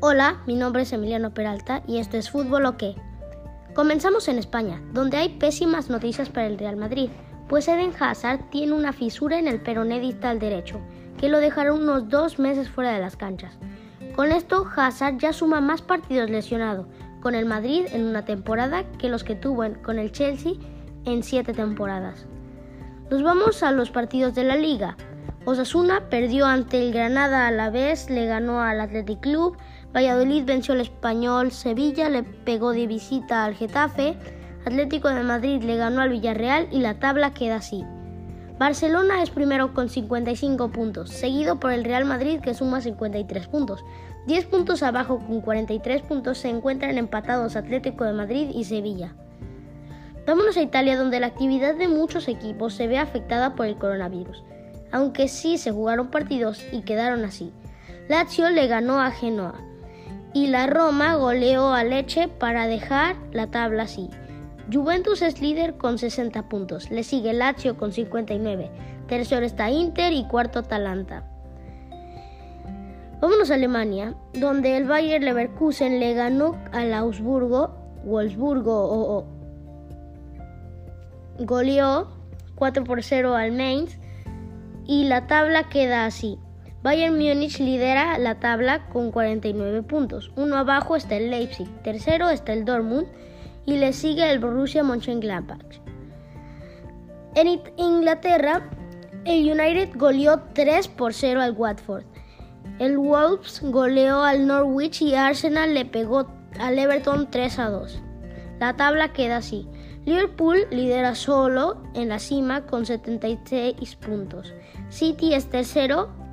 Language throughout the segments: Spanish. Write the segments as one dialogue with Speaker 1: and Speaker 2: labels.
Speaker 1: Hola, mi nombre es Emiliano Peralta y esto es Fútbol o qué. Comenzamos en España, donde hay pésimas noticias para el Real Madrid, pues Eden Hazard tiene una fisura en el peroné distal derecho, que lo dejará unos dos meses fuera de las canchas. Con esto, Hazard ya suma más partidos lesionado con el Madrid en una temporada que los que tuvo con el Chelsea en siete temporadas. Nos vamos a los partidos de la liga. Osasuna perdió ante el Granada a la vez, le ganó al Athletic Club, Valladolid venció al Español, Sevilla le pegó de visita al Getafe, Atlético de Madrid le ganó al Villarreal y la tabla queda así. Barcelona es primero con 55 puntos, seguido por el Real Madrid que suma 53 puntos. 10 puntos abajo con 43 puntos se encuentran empatados Atlético de Madrid y Sevilla. Vámonos a Italia donde la actividad de muchos equipos se ve afectada por el coronavirus, aunque sí se jugaron partidos y quedaron así. Lazio le ganó a Genoa y la Roma goleó a Leche para dejar la tabla así. Juventus es líder con 60 puntos, le sigue Lazio con 59, tercero está Inter y cuarto Atalanta. Vámonos a Alemania, donde el Bayer Leverkusen le ganó al Augsburgo, Wolfsburgo o goleó 4 por 0 al Mainz y la tabla queda así. Bayern Múnich lidera la tabla con 49 puntos. Uno abajo está el Leipzig, tercero está el Dortmund y le sigue el Borussia Mönchengladbach. En Inglaterra, el United goleó 3 por 0 al Watford. El Wolves goleó al Norwich y Arsenal le pegó al Everton 3 a 2. La tabla queda así. Liverpool lidera solo en la cima con 76 puntos. City es tercero.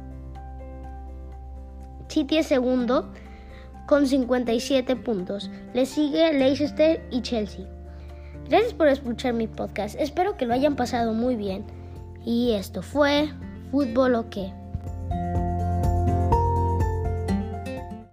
Speaker 1: City es segundo con 57 puntos. Le sigue Leicester y Chelsea. Gracias por escuchar mi podcast. Espero que lo hayan pasado muy bien. Y esto fue Fútbol o qué.